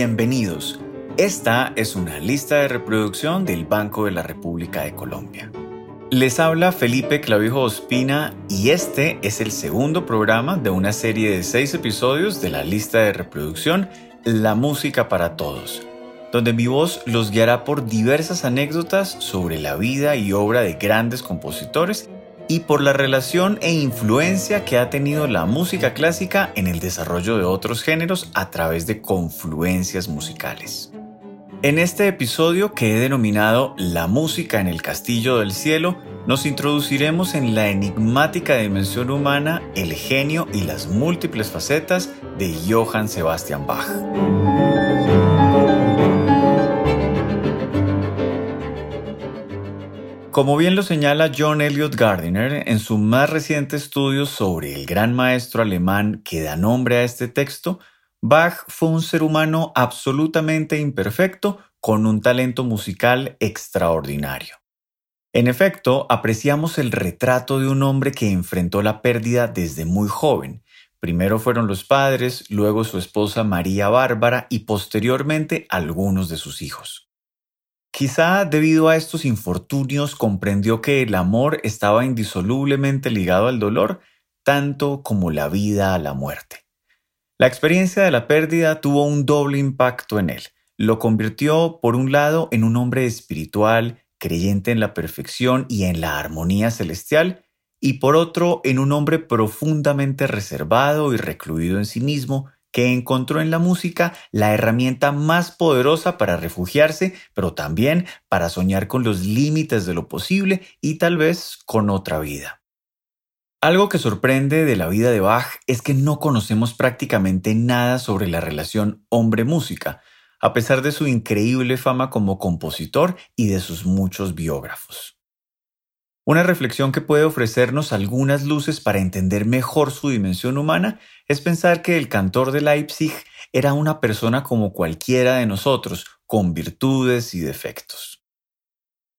Bienvenidos. Esta es una lista de reproducción del Banco de la República de Colombia. Les habla Felipe Clavijo Ospina y este es el segundo programa de una serie de seis episodios de la lista de reproducción La Música para Todos, donde mi voz los guiará por diversas anécdotas sobre la vida y obra de grandes compositores y por la relación e influencia que ha tenido la música clásica en el desarrollo de otros géneros a través de confluencias musicales. En este episodio que he denominado La música en el castillo del cielo, nos introduciremos en la enigmática dimensión humana, el genio y las múltiples facetas de Johann Sebastian Bach. Como bien lo señala John Elliot Gardiner en su más reciente estudio sobre el gran maestro alemán que da nombre a este texto, Bach fue un ser humano absolutamente imperfecto con un talento musical extraordinario. En efecto, apreciamos el retrato de un hombre que enfrentó la pérdida desde muy joven. Primero fueron los padres, luego su esposa María Bárbara y posteriormente algunos de sus hijos. Quizá debido a estos infortunios comprendió que el amor estaba indisolublemente ligado al dolor, tanto como la vida a la muerte. La experiencia de la pérdida tuvo un doble impacto en él. Lo convirtió, por un lado, en un hombre espiritual, creyente en la perfección y en la armonía celestial, y por otro, en un hombre profundamente reservado y recluido en sí mismo, que encontró en la música la herramienta más poderosa para refugiarse, pero también para soñar con los límites de lo posible y tal vez con otra vida. Algo que sorprende de la vida de Bach es que no conocemos prácticamente nada sobre la relación hombre-música, a pesar de su increíble fama como compositor y de sus muchos biógrafos. Una reflexión que puede ofrecernos algunas luces para entender mejor su dimensión humana es pensar que el cantor de Leipzig era una persona como cualquiera de nosotros, con virtudes y defectos.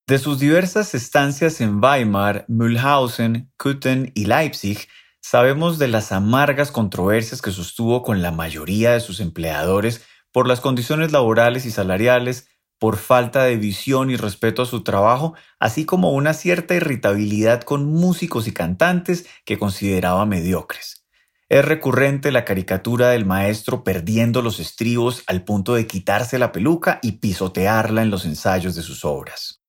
De sus diversas estancias en Weimar, Mühlhausen, Köthen y Leipzig, sabemos de las amargas controversias que sostuvo con la mayoría de sus empleadores por las condiciones laborales y salariales, por falta de visión y respeto a su trabajo, así como una cierta irritabilidad con músicos y cantantes que consideraba mediocres. Es recurrente la caricatura del maestro perdiendo los estribos al punto de quitarse la peluca y pisotearla en los ensayos de sus obras.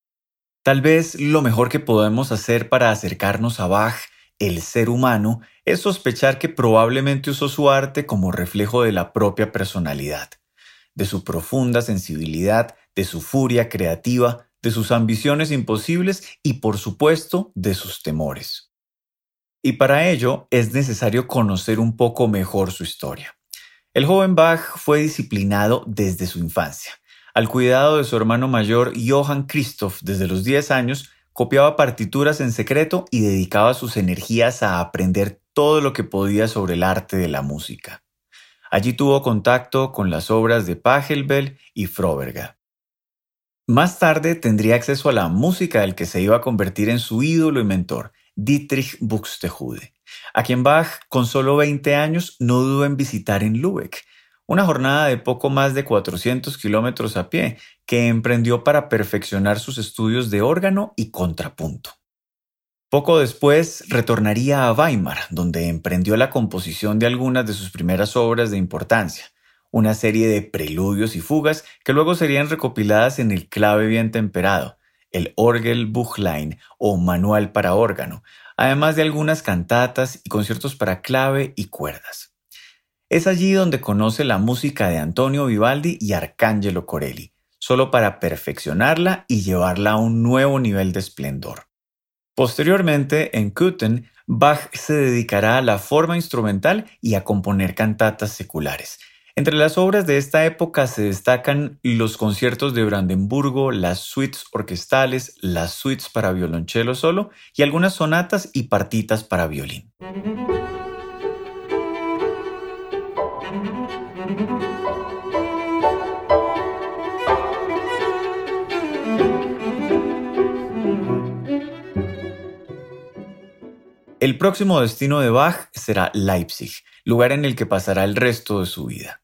Tal vez lo mejor que podemos hacer para acercarnos a Bach, el ser humano, es sospechar que probablemente usó su arte como reflejo de la propia personalidad, de su profunda sensibilidad de su furia creativa, de sus ambiciones imposibles y por supuesto de sus temores. Y para ello es necesario conocer un poco mejor su historia. El joven Bach fue disciplinado desde su infancia. Al cuidado de su hermano mayor Johann Christoph desde los 10 años, copiaba partituras en secreto y dedicaba sus energías a aprender todo lo que podía sobre el arte de la música. Allí tuvo contacto con las obras de Pachelbel y Froberga. Más tarde tendría acceso a la música del que se iba a convertir en su ídolo y mentor, Dietrich Buxtehude, a quien Bach, con solo 20 años, no dudó en visitar en Lübeck, una jornada de poco más de 400 kilómetros a pie que emprendió para perfeccionar sus estudios de órgano y contrapunto. Poco después retornaría a Weimar, donde emprendió la composición de algunas de sus primeras obras de importancia, una serie de preludios y fugas que luego serían recopiladas en el clave bien temperado, el Orgelbuchlein o manual para órgano, además de algunas cantatas y conciertos para clave y cuerdas. Es allí donde conoce la música de Antonio Vivaldi y Arcangelo Corelli, solo para perfeccionarla y llevarla a un nuevo nivel de esplendor. Posteriormente, en Köthen, Bach se dedicará a la forma instrumental y a componer cantatas seculares, entre las obras de esta época se destacan los conciertos de Brandenburgo, las suites orquestales, las suites para violonchelo solo y algunas sonatas y partitas para violín. El próximo destino de Bach será Leipzig, lugar en el que pasará el resto de su vida.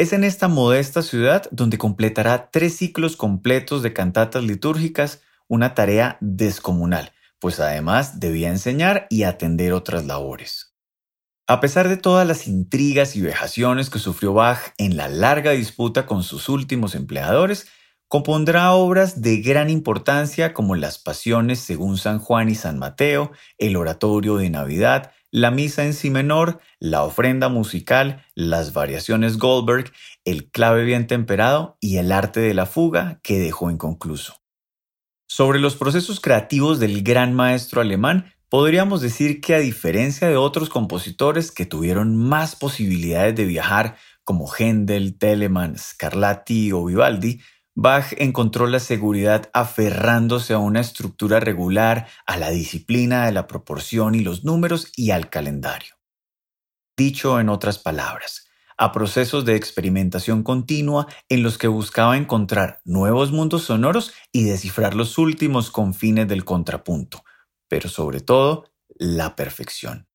Es en esta modesta ciudad donde completará tres ciclos completos de cantatas litúrgicas, una tarea descomunal, pues además debía enseñar y atender otras labores. A pesar de todas las intrigas y vejaciones que sufrió Bach en la larga disputa con sus últimos empleadores, compondrá obras de gran importancia como las Pasiones según San Juan y San Mateo, el Oratorio de Navidad, la Misa en Si menor, la Ofrenda musical, las Variaciones Goldberg, el Clave bien temperado y el Arte de la fuga que dejó inconcluso. Sobre los procesos creativos del gran maestro alemán, podríamos decir que a diferencia de otros compositores que tuvieron más posibilidades de viajar, como Händel, Telemann, Scarlatti o Vivaldi, Bach encontró la seguridad aferrándose a una estructura regular, a la disciplina de la proporción y los números y al calendario. Dicho en otras palabras, a procesos de experimentación continua en los que buscaba encontrar nuevos mundos sonoros y descifrar los últimos confines del contrapunto, pero sobre todo la perfección.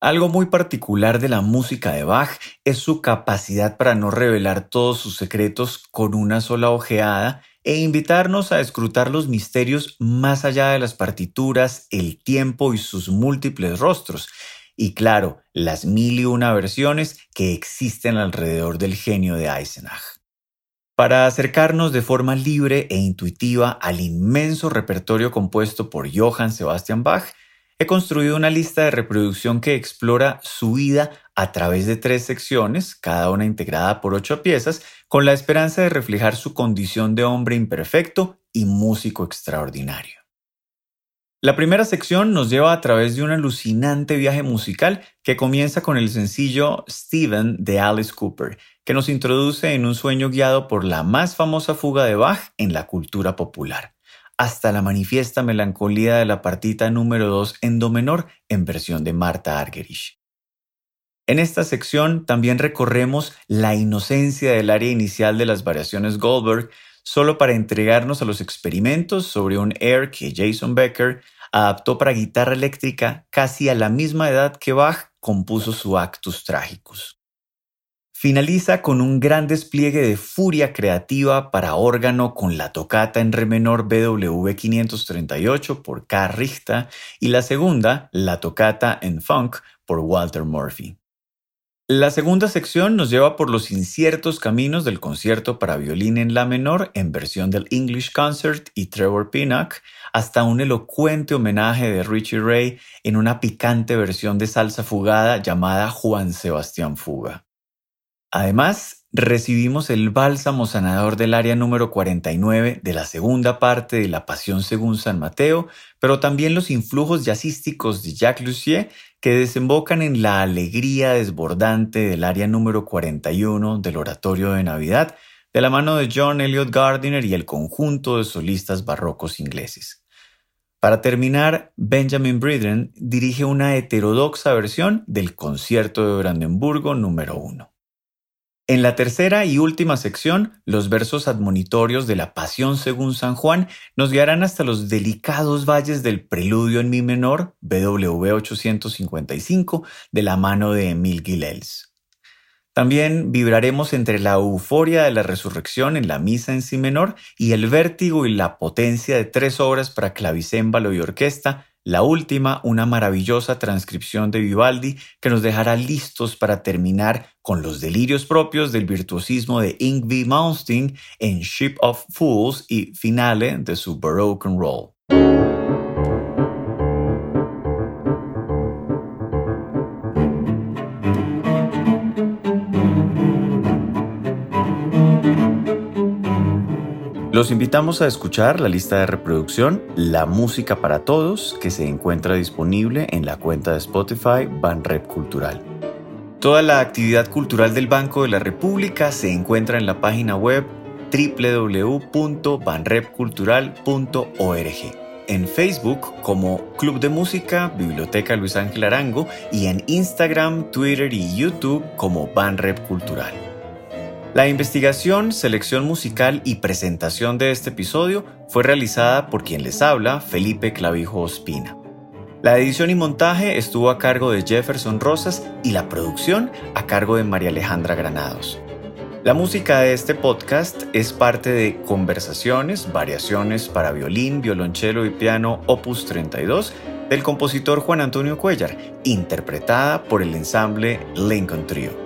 Algo muy particular de la música de Bach es su capacidad para no revelar todos sus secretos con una sola ojeada e invitarnos a escrutar los misterios más allá de las partituras, el tiempo y sus múltiples rostros, y claro, las mil y una versiones que existen alrededor del genio de Eisenach. Para acercarnos de forma libre e intuitiva al inmenso repertorio compuesto por Johann Sebastian Bach, he construido una lista de reproducción que explora su vida a través de tres secciones, cada una integrada por ocho piezas, con la esperanza de reflejar su condición de hombre imperfecto y músico extraordinario. La primera sección nos lleva a través de un alucinante viaje musical que comienza con el sencillo Steven de Alice Cooper, que nos introduce en un sueño guiado por la más famosa fuga de Bach en la cultura popular, hasta la manifiesta melancolía de la partita número 2 en do menor en versión de Marta Argerich. En esta sección también recorremos la inocencia del área inicial de las variaciones Goldberg, solo para entregarnos a los experimentos sobre un air que Jason Becker adaptó para guitarra eléctrica casi a la misma edad que Bach compuso su Actus Tragicus. Finaliza con un gran despliegue de furia creativa para órgano con la tocata en re menor BWV 538 por K. Richter y la segunda, la tocata en funk por Walter Murphy. La segunda sección nos lleva por los inciertos caminos del concierto para violín en la menor en versión del English Concert y Trevor Pinnock, hasta un elocuente homenaje de Richie Ray en una picante versión de salsa fugada llamada Juan Sebastián Fuga. Además, recibimos el bálsamo sanador del área número 49 de la segunda parte de La Pasión según San Mateo, pero también los influjos jazzísticos de Jacques Lussier que desembocan en la alegría desbordante del área número 41 del Oratorio de Navidad, de la mano de John Elliot Gardiner y el conjunto de solistas barrocos ingleses. Para terminar, Benjamin Britten dirige una heterodoxa versión del Concierto de Brandenburgo número 1. En la tercera y última sección, los versos admonitorios de la Pasión según San Juan nos guiarán hasta los delicados valles del preludio en mi menor, BWV 855, de la mano de Emil Gilels. También vibraremos entre la euforia de la resurrección en la misa en si menor y el vértigo y la potencia de tres obras para clavicémbalo y orquesta la última, una maravillosa transcripción de Vivaldi que nos dejará listos para terminar con los delirios propios del virtuosismo de Ingvi Malmsteen en Ship of Fools y finale de su Baroque Roll. Los invitamos a escuchar la lista de reproducción La Música para Todos, que se encuentra disponible en la cuenta de Spotify Banrep Cultural. Toda la actividad cultural del Banco de la República se encuentra en la página web www.banrepcultural.org, en Facebook como Club de Música Biblioteca Luis Ángel Arango y en Instagram, Twitter y YouTube como Banrep Cultural. La investigación, selección musical y presentación de este episodio fue realizada por quien les habla, Felipe Clavijo Ospina. La edición y montaje estuvo a cargo de Jefferson Rosas y la producción a cargo de María Alejandra Granados. La música de este podcast es parte de Conversaciones, Variaciones para violín, violonchelo y piano Opus 32 del compositor Juan Antonio Cuellar, interpretada por el ensamble Lincoln Trio.